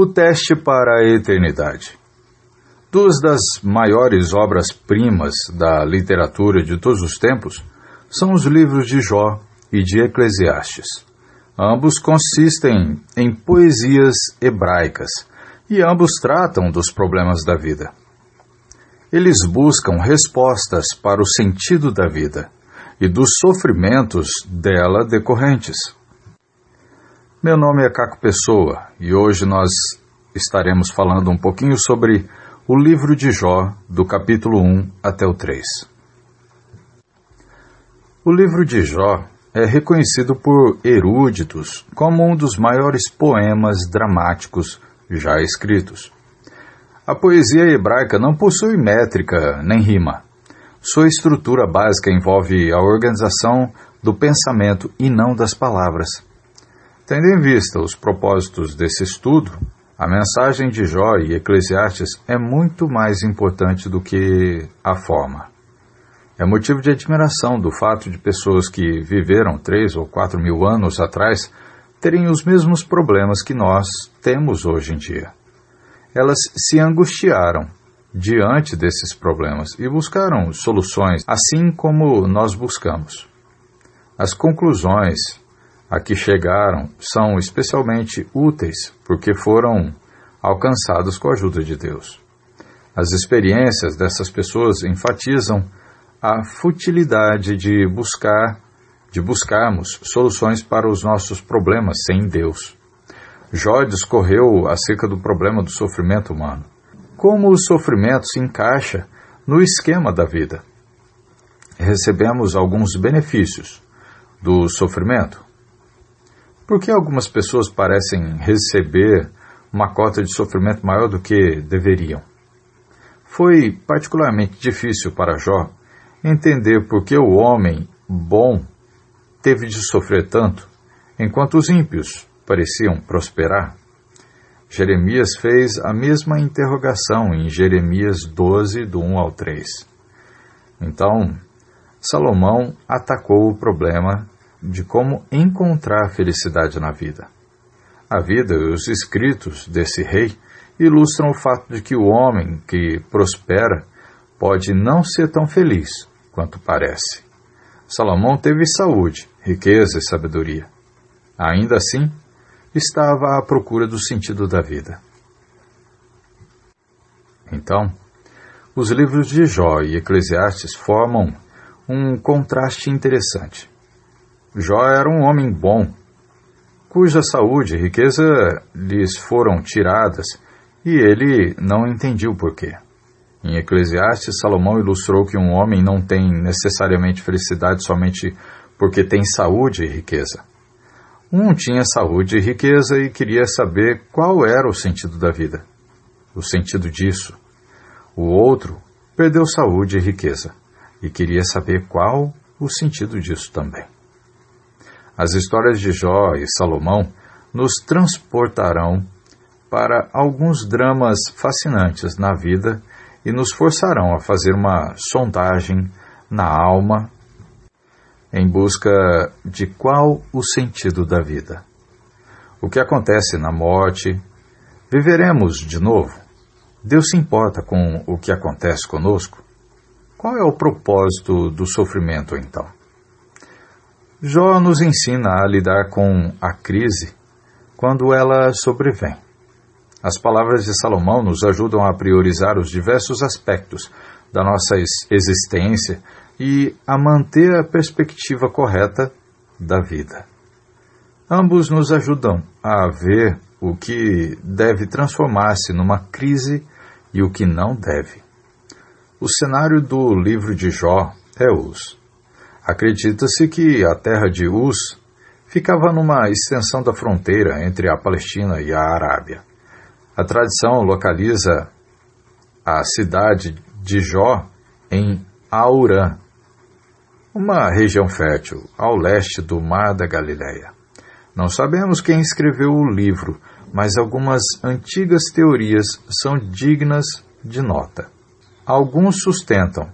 O teste para a eternidade. Duas das maiores obras-primas da literatura de todos os tempos são os livros de Jó e de Eclesiastes. Ambos consistem em poesias hebraicas e ambos tratam dos problemas da vida. Eles buscam respostas para o sentido da vida e dos sofrimentos dela decorrentes. Meu nome é Caco Pessoa e hoje nós estaremos falando um pouquinho sobre o livro de Jó, do capítulo 1 até o 3. O livro de Jó é reconhecido por eruditos como um dos maiores poemas dramáticos já escritos. A poesia hebraica não possui métrica nem rima. Sua estrutura básica envolve a organização do pensamento e não das palavras. Tendo em vista os propósitos desse estudo, a mensagem de Jó e Eclesiastes é muito mais importante do que a forma. É motivo de admiração do fato de pessoas que viveram três ou quatro mil anos atrás terem os mesmos problemas que nós temos hoje em dia. Elas se angustiaram diante desses problemas e buscaram soluções, assim como nós buscamos. As conclusões a que chegaram são especialmente úteis porque foram alcançados com a ajuda de Deus. As experiências dessas pessoas enfatizam a futilidade de buscar de buscarmos soluções para os nossos problemas sem Deus. Jó discorreu acerca do problema do sofrimento humano. Como o sofrimento se encaixa no esquema da vida? Recebemos alguns benefícios do sofrimento, por que algumas pessoas parecem receber uma cota de sofrimento maior do que deveriam? Foi particularmente difícil para Jó entender por que o homem bom teve de sofrer tanto, enquanto os ímpios pareciam prosperar. Jeremias fez a mesma interrogação em Jeremias 12, do 1 ao 3. Então, Salomão atacou o problema de como encontrar felicidade na vida. A vida e os escritos desse rei ilustram o fato de que o homem que prospera pode não ser tão feliz quanto parece. Salomão teve saúde, riqueza e sabedoria. Ainda assim, estava à procura do sentido da vida. Então, os livros de Jó e Eclesiastes formam um contraste interessante. Jó era um homem bom, cuja saúde e riqueza lhes foram tiradas, e ele não entendia o porquê. Em Eclesiastes, Salomão ilustrou que um homem não tem necessariamente felicidade somente porque tem saúde e riqueza. Um tinha saúde e riqueza e queria saber qual era o sentido da vida, o sentido disso. O outro perdeu saúde e riqueza e queria saber qual o sentido disso também. As histórias de Jó e Salomão nos transportarão para alguns dramas fascinantes na vida e nos forçarão a fazer uma sondagem na alma em busca de qual o sentido da vida. O que acontece na morte? Viveremos de novo? Deus se importa com o que acontece conosco? Qual é o propósito do sofrimento então? Jó nos ensina a lidar com a crise quando ela sobrevém. As palavras de Salomão nos ajudam a priorizar os diversos aspectos da nossa existência e a manter a perspectiva correta da vida. Ambos nos ajudam a ver o que deve transformar-se numa crise e o que não deve. O cenário do livro de Jó é os Acredita-se que a terra de Uz ficava numa extensão da fronteira entre a Palestina e a Arábia. A tradição localiza a cidade de Jó em Aurã, uma região fértil ao leste do Mar da Galileia. Não sabemos quem escreveu o livro, mas algumas antigas teorias são dignas de nota. Alguns sustentam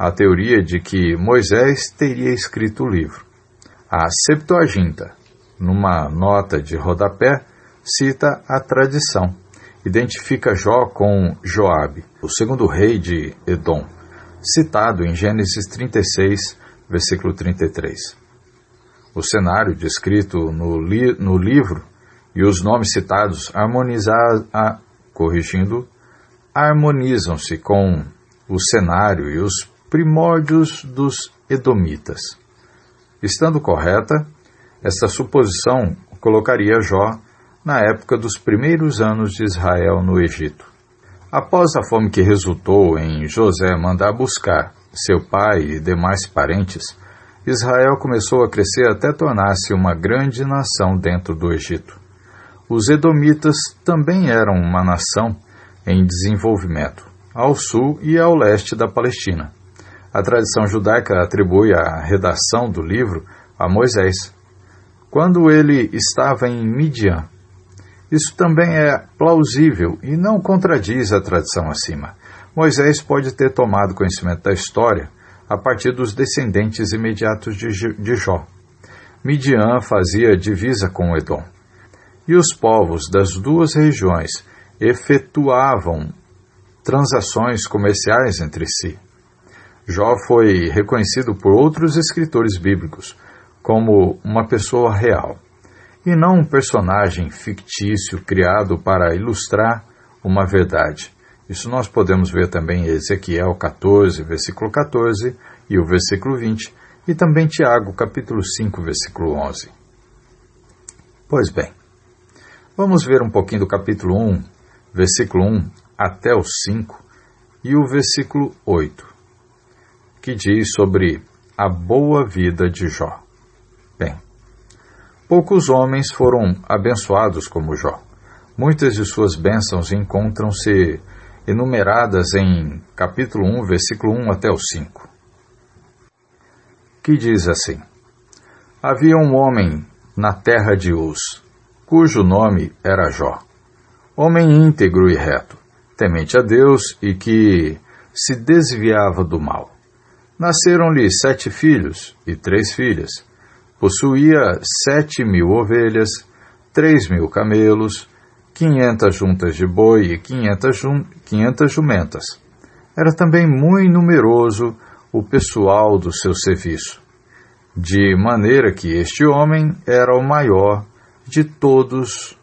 a teoria de que Moisés teria escrito o livro. A Septuaginta, numa nota de rodapé, cita a tradição, identifica Jó com Joabe, o segundo rei de Edom, citado em Gênesis 36, versículo 33. O cenário descrito no, li no livro e os nomes citados harmonizar, a, corrigindo, harmonizam-se com o cenário e os primórdios dos Edomitas. Estando correta, esta suposição colocaria Jó na época dos primeiros anos de Israel no Egito. Após a fome que resultou em José mandar buscar seu pai e demais parentes, Israel começou a crescer até tornar-se uma grande nação dentro do Egito. Os Edomitas também eram uma nação em desenvolvimento, ao sul e ao leste da Palestina. A tradição judaica atribui a redação do livro a Moisés, quando ele estava em Midian. Isso também é plausível e não contradiz a tradição acima. Moisés pode ter tomado conhecimento da história a partir dos descendentes imediatos de Jó. Midian fazia divisa com Edom. E os povos das duas regiões efetuavam transações comerciais entre si. Jó foi reconhecido por outros escritores bíblicos como uma pessoa real, e não um personagem fictício criado para ilustrar uma verdade. Isso nós podemos ver também em Ezequiel 14, versículo 14 e o versículo 20, e também Tiago, capítulo 5, versículo 11. Pois bem, vamos ver um pouquinho do capítulo 1, versículo 1 até o 5 e o versículo 8, que diz sobre a boa vida de Jó. Bem, poucos homens foram abençoados como Jó. Muitas de suas bênçãos encontram-se enumeradas em capítulo 1, versículo 1 até o 5, que diz assim: Havia um homem na terra de Uz, cujo nome era Jó, homem íntegro e reto, temente a Deus e que se desviava do mal. Nasceram-lhe sete filhos e três filhas Possuía sete mil ovelhas, três mil camelos, quinhentas juntas de boi e quinhentas, jum, quinhentas jumentas. Era também muito numeroso o pessoal do seu serviço, de maneira que este homem era o maior de todos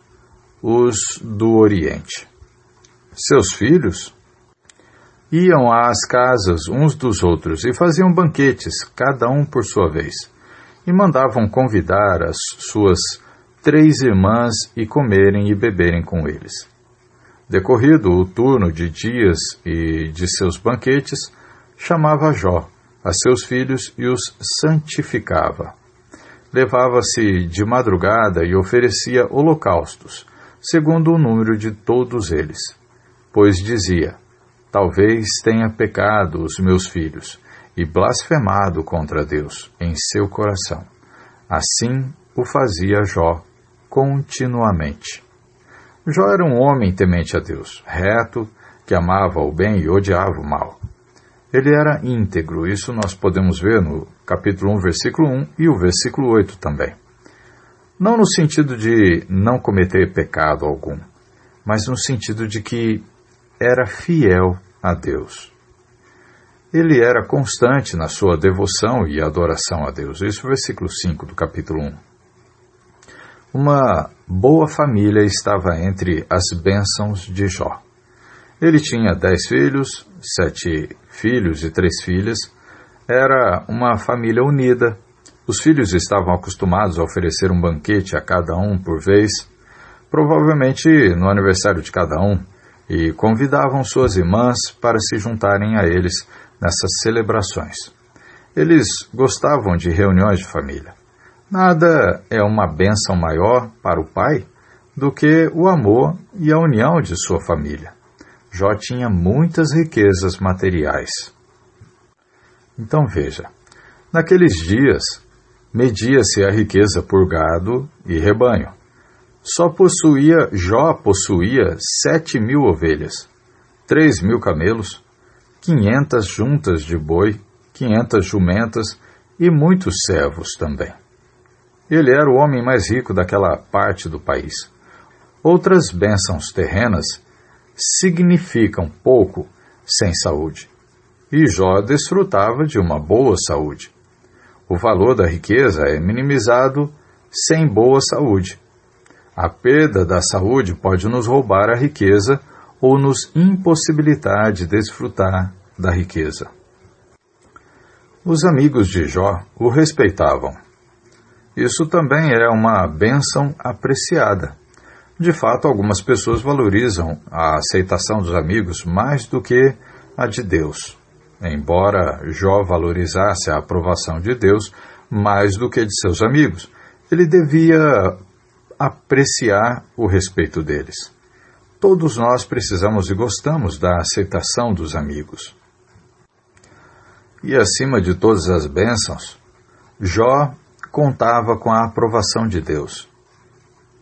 os do Oriente. Seus filhos iam às casas uns dos outros e faziam banquetes, cada um por sua vez e mandavam convidar as suas três irmãs e comerem e beberem com eles. Decorrido o turno de dias e de seus banquetes, chamava Jó a seus filhos e os santificava. Levava-se de madrugada e oferecia holocaustos, segundo o número de todos eles, pois dizia: Talvez tenha pecado os meus filhos, e blasfemado contra Deus em seu coração. Assim o fazia Jó continuamente. Jó era um homem temente a Deus, reto, que amava o bem e odiava o mal. Ele era íntegro, isso nós podemos ver no capítulo 1, versículo 1 e o versículo 8 também. Não no sentido de não cometer pecado algum, mas no sentido de que era fiel a Deus ele era constante na sua devoção e adoração a Deus. Isso é o versículo 5 do capítulo 1. Uma boa família estava entre as bênçãos de Jó. Ele tinha dez filhos, sete filhos e três filhas. Era uma família unida. Os filhos estavam acostumados a oferecer um banquete a cada um por vez, provavelmente no aniversário de cada um, e convidavam suas irmãs para se juntarem a eles nessas celebrações. Eles gostavam de reuniões de família. Nada é uma bênção maior para o pai do que o amor e a união de sua família. Jó tinha muitas riquezas materiais. Então veja, naqueles dias media-se a riqueza por gado e rebanho. Só possuía, Jó possuía sete mil ovelhas, três mil camelos, quinhentas juntas de boi, quinhentas jumentas e muitos servos também. Ele era o homem mais rico daquela parte do país. Outras bênçãos terrenas significam pouco sem saúde. E Jó desfrutava de uma boa saúde. O valor da riqueza é minimizado sem boa saúde. A perda da saúde pode nos roubar a riqueza ou nos impossibilitar de desfrutar da riqueza. Os amigos de Jó o respeitavam. Isso também é uma bênção apreciada. De fato, algumas pessoas valorizam a aceitação dos amigos mais do que a de Deus. Embora Jó valorizasse a aprovação de Deus mais do que de seus amigos, ele devia apreciar o respeito deles. Todos nós precisamos e gostamos da aceitação dos amigos. E acima de todas as bênçãos, Jó contava com a aprovação de Deus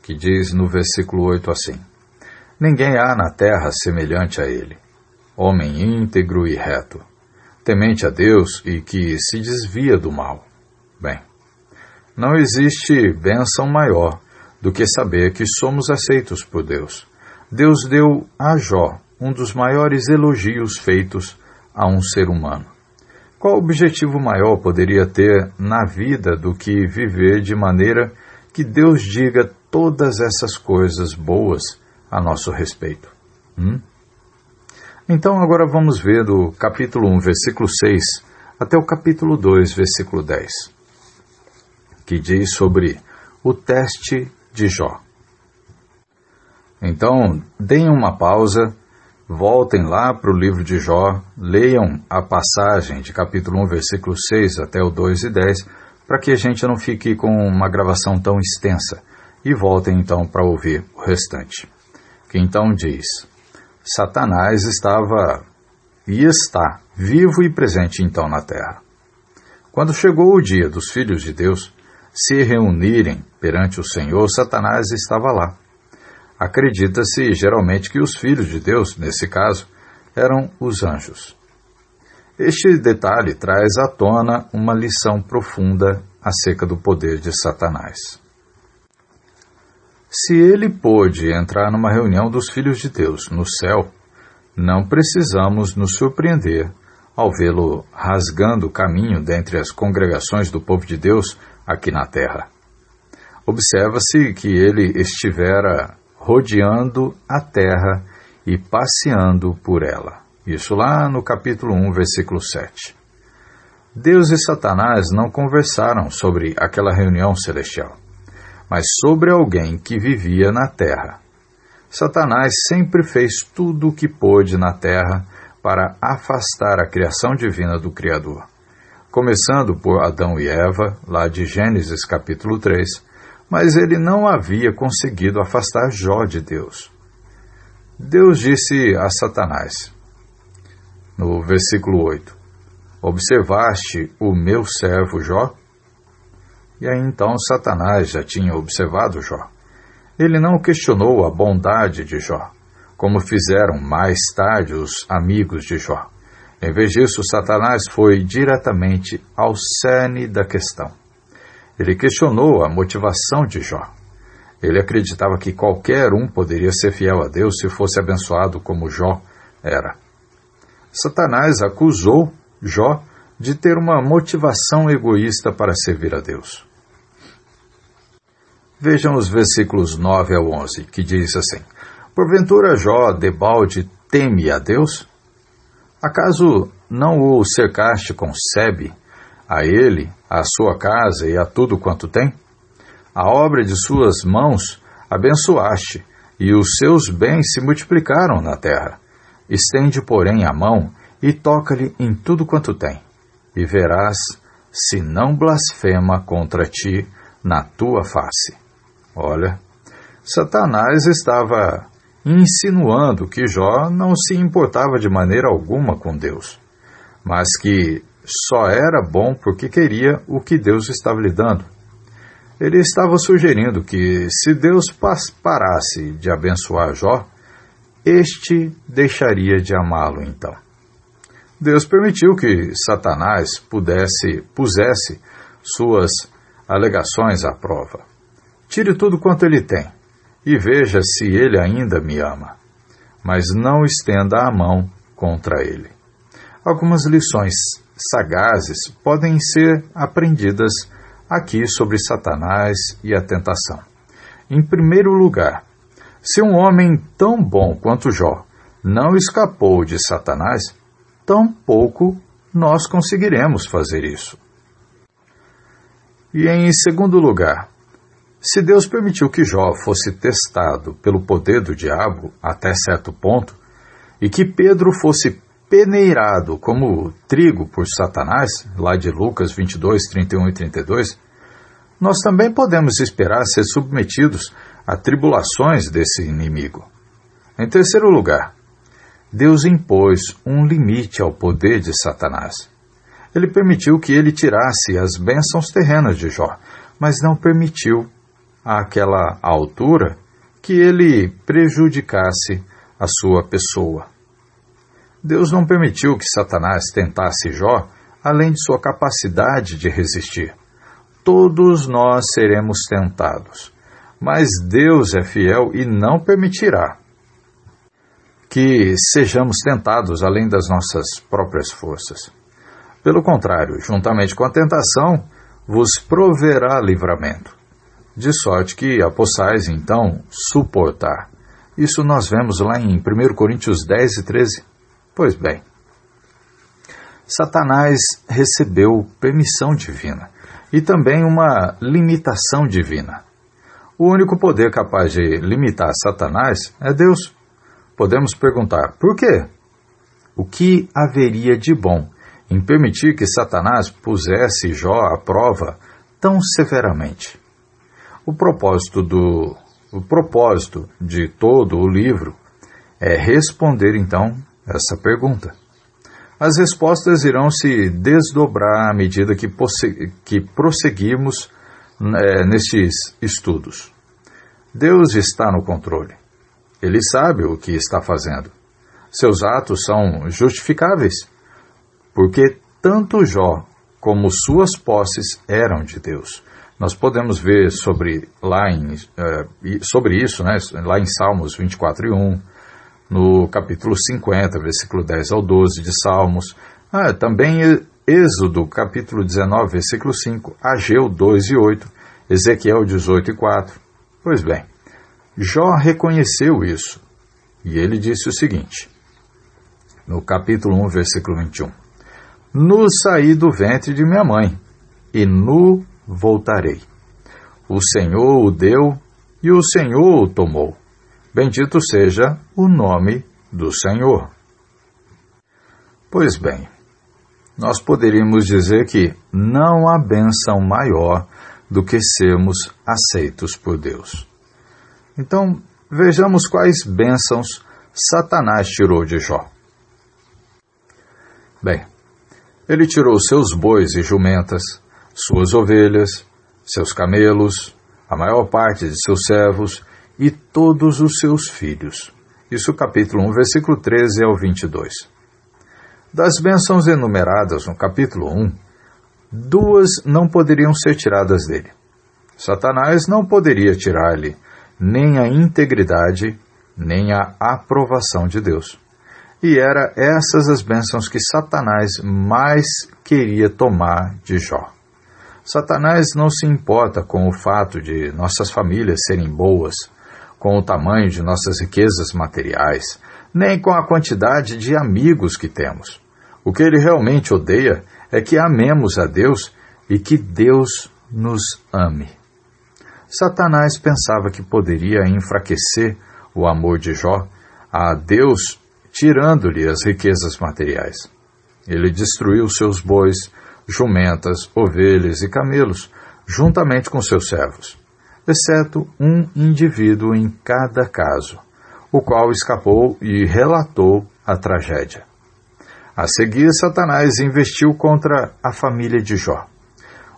que diz no versículo 8 assim: Ninguém há na terra semelhante a ele, homem íntegro e reto, temente a Deus e que se desvia do mal. Bem, não existe bênção maior do que saber que somos aceitos por Deus. Deus deu a Jó um dos maiores elogios feitos a um ser humano. Qual objetivo maior poderia ter na vida do que viver de maneira que Deus diga todas essas coisas boas a nosso respeito. Hum? Então agora vamos ver do capítulo 1, versículo 6, até o capítulo 2, versículo 10, que diz sobre o teste de Jó. Então, deem uma pausa, voltem lá para o livro de Jó, leiam a passagem de capítulo 1, versículo 6 até o 2 e 10, para que a gente não fique com uma gravação tão extensa e voltem então para ouvir o restante. Que então diz: Satanás estava e está vivo e presente então na terra. Quando chegou o dia dos filhos de Deus se reunirem perante o Senhor, Satanás estava lá. Acredita-se geralmente que os filhos de Deus, nesse caso, eram os anjos. Este detalhe traz à tona uma lição profunda acerca do poder de Satanás. Se ele pôde entrar numa reunião dos filhos de Deus no céu, não precisamos nos surpreender ao vê-lo rasgando o caminho dentre as congregações do povo de Deus aqui na terra. Observa-se que ele estivera rodeando a terra e passeando por ela. Isso lá no capítulo 1, versículo 7. Deus e Satanás não conversaram sobre aquela reunião celestial mas sobre alguém que vivia na terra. Satanás sempre fez tudo o que pôde na terra para afastar a criação divina do Criador. Começando por Adão e Eva, lá de Gênesis capítulo 3, mas ele não havia conseguido afastar Jó de Deus. Deus disse a Satanás, no versículo 8: Observaste o meu servo Jó? E aí então Satanás já tinha observado Jó. Ele não questionou a bondade de Jó, como fizeram mais tarde os amigos de Jó. Em vez disso, Satanás foi diretamente ao cerne da questão. Ele questionou a motivação de Jó. Ele acreditava que qualquer um poderia ser fiel a Deus se fosse abençoado como Jó era. Satanás acusou Jó de ter uma motivação egoísta para servir a Deus. Vejam os versículos 9 ao 11, que diz assim: Porventura Jó, debalde, teme a Deus? Acaso não o cercaste com sebe, a ele, a sua casa e a tudo quanto tem? A obra de suas mãos abençoaste, e os seus bens se multiplicaram na terra. Estende, porém, a mão e toca-lhe em tudo quanto tem e verás se não blasfema contra ti na tua face. Olha, Satanás estava insinuando que Jó não se importava de maneira alguma com Deus, mas que só era bom porque queria o que Deus estava lhe dando. Ele estava sugerindo que, se Deus parasse de abençoar Jó, este deixaria de amá-lo então. Deus permitiu que Satanás pudesse, pusesse suas alegações à prova. Tire tudo quanto ele tem e veja se ele ainda me ama. mas não estenda a mão contra ele. Algumas lições sagazes podem ser aprendidas aqui sobre Satanás e a tentação. Em primeiro lugar, se um homem tão bom quanto Jó não escapou de Satanás, tampouco nós conseguiremos fazer isso. E em segundo lugar, se Deus permitiu que Jó fosse testado pelo poder do diabo até certo ponto, e que Pedro fosse peneirado como trigo por Satanás, lá de Lucas 22, 31 e 32, nós também podemos esperar ser submetidos a tribulações desse inimigo. Em terceiro lugar, Deus impôs um limite ao poder de Satanás. Ele permitiu que ele tirasse as bênçãos terrenas de Jó, mas não permitiu, àquela altura, que ele prejudicasse a sua pessoa. Deus não permitiu que Satanás tentasse Jó além de sua capacidade de resistir. Todos nós seremos tentados, mas Deus é fiel e não permitirá que sejamos tentados além das nossas próprias forças. Pelo contrário, juntamente com a tentação, vos proverá livramento, de sorte que a possais então suportar. Isso nós vemos lá em 1 Coríntios 10 e 13. Pois bem, Satanás recebeu permissão divina e também uma limitação divina. O único poder capaz de limitar Satanás é Deus. Podemos perguntar, por quê? O que haveria de bom em permitir que Satanás pusesse Jó à prova tão severamente? O propósito do o propósito de todo o livro é responder então essa pergunta. As respostas irão se desdobrar à medida que, que prosseguirmos é, nestes estudos. Deus está no controle. Ele sabe o que está fazendo. Seus atos são justificáveis, porque tanto Jó como suas posses eram de Deus. Nós podemos ver sobre, lá em, uh, sobre isso, né, lá em Salmos 24 e 1, no capítulo 50, versículo 10 ao 12 de Salmos. Ah, também Êxodo, capítulo 19, versículo 5, Ageu 2 e 8, Ezequiel 18 e 4. Pois bem, Jó reconheceu isso e ele disse o seguinte, no capítulo 1, versículo 21. Nu saí do ventre de minha mãe, e nu voltarei. O Senhor o deu, e o Senhor o tomou. Bendito seja o nome do Senhor. Pois bem, nós poderíamos dizer que não há bênção maior do que sermos aceitos por Deus. Então, vejamos quais bênçãos Satanás tirou de Jó. Bem, ele tirou seus bois e jumentas, suas ovelhas, seus camelos, a maior parte de seus servos e todos os seus filhos. Isso capítulo 1, versículo 13 ao 22. Das bênçãos enumeradas no capítulo 1, duas não poderiam ser tiradas dele. Satanás não poderia tirar-lhe nem a integridade, nem a aprovação de Deus. E era essas as bênçãos que Satanás mais queria tomar de Jó. Satanás não se importa com o fato de nossas famílias serem boas, com o tamanho de nossas riquezas materiais, nem com a quantidade de amigos que temos. O que ele realmente odeia é que amemos a Deus e que Deus nos ame. Satanás pensava que poderia enfraquecer o amor de Jó a Deus tirando-lhe as riquezas materiais. Ele destruiu seus bois, jumentas, ovelhas e camelos, juntamente com seus servos exceto um indivíduo em cada caso, o qual escapou e relatou a tragédia. A seguir, Satanás investiu contra a família de Jó.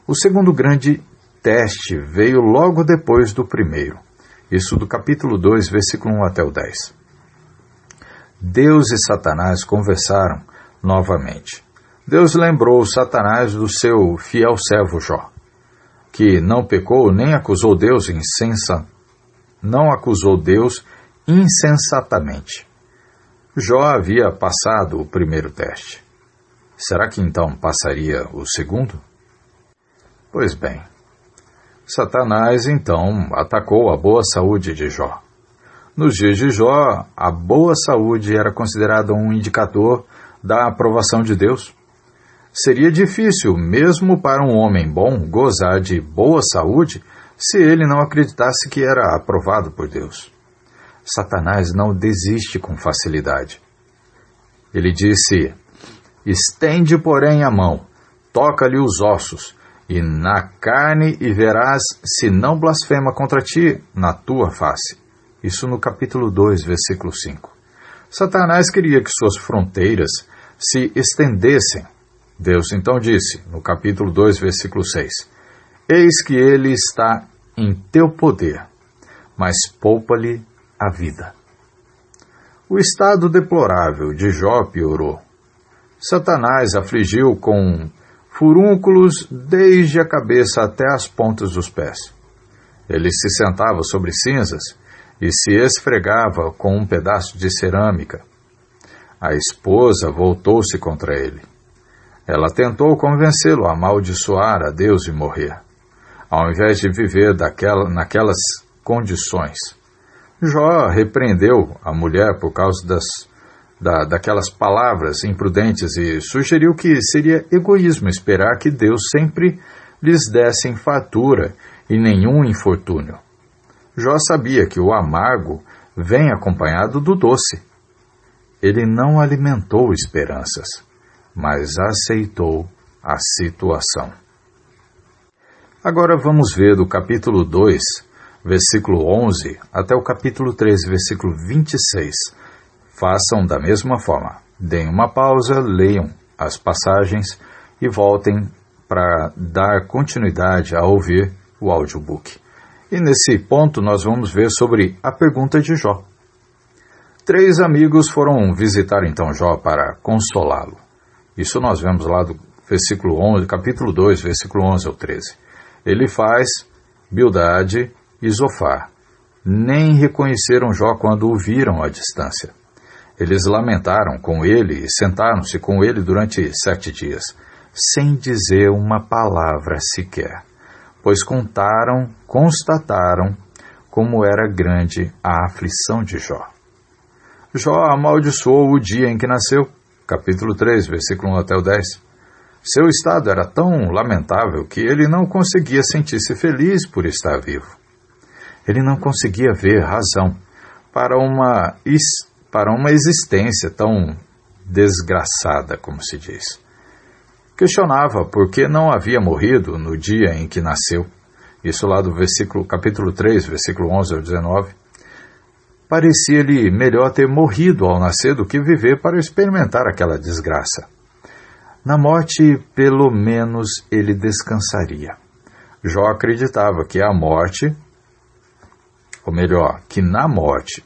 O segundo grande teste veio logo depois do primeiro, isso do capítulo 2, versículo 1 até o 10. Deus e Satanás conversaram novamente. Deus lembrou Satanás do seu fiel servo Jó que não pecou nem acusou Deus insensa, não acusou Deus insensatamente. Jó havia passado o primeiro teste. Será que então passaria o segundo? Pois bem, Satanás então atacou a boa saúde de Jó. Nos dias de Jó, a boa saúde era considerada um indicador da aprovação de Deus. Seria difícil, mesmo para um homem bom, gozar de boa saúde se ele não acreditasse que era aprovado por Deus. Satanás não desiste com facilidade. Ele disse: Estende, porém, a mão, toca-lhe os ossos, e na carne e verás se não blasfema contra ti na tua face. Isso no capítulo 2, versículo 5. Satanás queria que suas fronteiras se estendessem. Deus então disse, no capítulo 2, versículo 6, Eis que ele está em teu poder, mas poupa-lhe a vida. O estado deplorável de Jó piorou. Satanás afligiu com furúnculos desde a cabeça até as pontas dos pés. Ele se sentava sobre cinzas e se esfregava com um pedaço de cerâmica. A esposa voltou-se contra ele. Ela tentou convencê-lo a amaldiçoar a Deus e morrer, ao invés de viver daquela, naquelas condições. Jó repreendeu a mulher por causa das, da, daquelas palavras imprudentes e sugeriu que seria egoísmo esperar que Deus sempre lhes desse fartura e nenhum infortúnio. Jó sabia que o amargo vem acompanhado do doce. Ele não alimentou esperanças, mas aceitou a situação. Agora vamos ver do capítulo 2 versículo 11, até o capítulo 13, versículo 26. Façam da mesma forma. Deem uma pausa, leiam as passagens e voltem para dar continuidade a ouvir o audiobook. E nesse ponto nós vamos ver sobre a pergunta de Jó. Três amigos foram visitar então Jó para consolá-lo. Isso nós vemos lá do versículo 11, capítulo 2, versículo 11 ao 13. Ele faz Bildade e Zofar. Nem reconheceram Jó quando o viram à distância. Eles lamentaram com ele e sentaram-se com ele durante sete dias, sem dizer uma palavra sequer, pois contaram, constataram como era grande a aflição de Jó. Jó amaldiçoou o dia em que nasceu, capítulo 3, versículo 1 até o 10. Seu estado era tão lamentável que ele não conseguia sentir-se feliz por estar vivo. Ele não conseguia ver razão para uma, para uma existência tão desgraçada, como se diz. Questionava por que não havia morrido no dia em que nasceu. Isso lá do versículo, capítulo 3, versículo 11 ao 19. Parecia-lhe melhor ter morrido ao nascer do que viver para experimentar aquela desgraça. Na morte, pelo menos, ele descansaria. Jó acreditava que a morte ou melhor, que na morte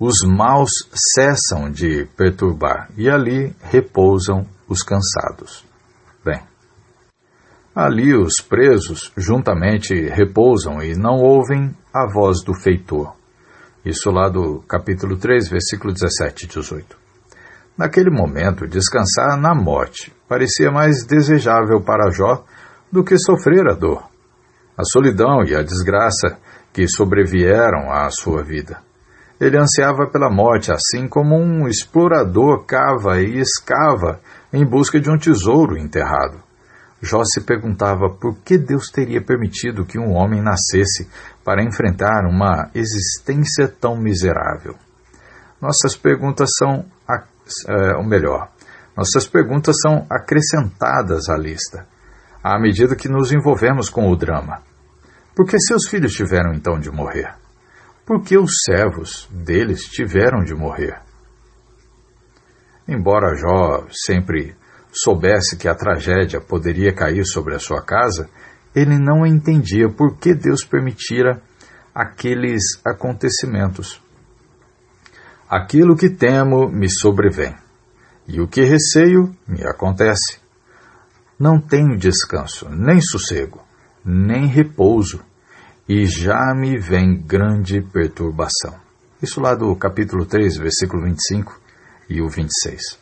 os maus cessam de perturbar e ali repousam os cansados. Ali os presos juntamente repousam e não ouvem a voz do feitor. Isso lá do capítulo 3, versículo 17 e 18. Naquele momento, descansar na morte parecia mais desejável para Jó do que sofrer a dor a solidão e a desgraça que sobrevieram à sua vida. Ele ansiava pela morte, assim como um explorador cava e escava em busca de um tesouro enterrado. Jó se perguntava por que Deus teria permitido que um homem nascesse para enfrentar uma existência tão miserável. Nossas perguntas são, é, ou melhor, nossas perguntas são acrescentadas à lista, à medida que nos envolvemos com o drama. Por que seus filhos tiveram então de morrer? Por que os servos deles tiveram de morrer? Embora Jó sempre soubesse que a tragédia poderia cair sobre a sua casa, ele não entendia por que Deus permitira aqueles acontecimentos. Aquilo que temo me sobrevém, e o que receio me acontece. Não tenho descanso, nem sossego, nem repouso, e já me vem grande perturbação. Isso lá do capítulo 3, versículo 25 e o 26.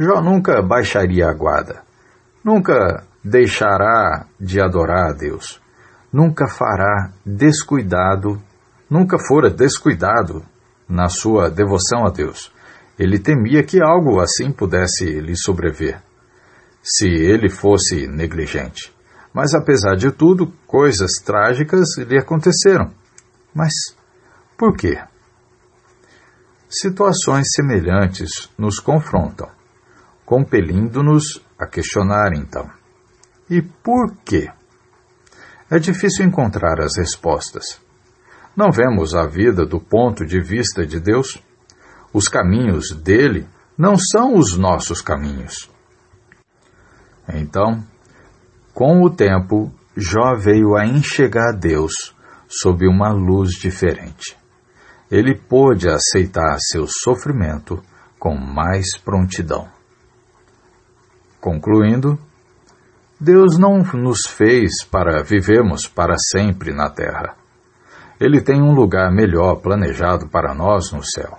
Jó nunca baixaria a guarda, nunca deixará de adorar a Deus, nunca fará descuidado, nunca fora descuidado na sua devoção a Deus. Ele temia que algo assim pudesse lhe sobrever, se ele fosse negligente. Mas apesar de tudo, coisas trágicas lhe aconteceram. Mas por quê? Situações semelhantes nos confrontam compelindo-nos a questionar então. E por quê? É difícil encontrar as respostas. Não vemos a vida do ponto de vista de Deus. Os caminhos dele não são os nossos caminhos. Então, com o tempo, Jó veio a enxergar Deus sob uma luz diferente. Ele pôde aceitar seu sofrimento com mais prontidão. Concluindo, Deus não nos fez para vivermos para sempre na terra. Ele tem um lugar melhor planejado para nós no céu.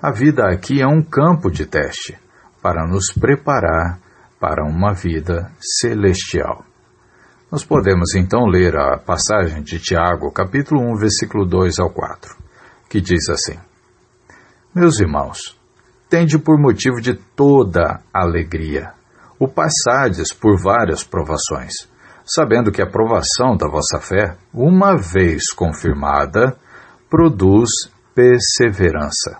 A vida aqui é um campo de teste para nos preparar para uma vida celestial. Nós podemos então ler a passagem de Tiago, capítulo 1, versículo 2 ao 4, que diz assim: Meus irmãos, tende por motivo de toda alegria o passardes por várias provações, sabendo que a provação da vossa fé, uma vez confirmada, produz perseverança.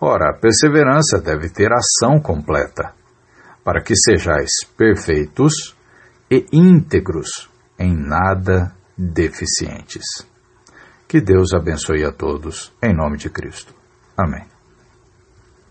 Ora, a perseverança deve ter ação completa, para que sejais perfeitos e íntegros, em nada deficientes. Que Deus abençoe a todos, em nome de Cristo. Amém.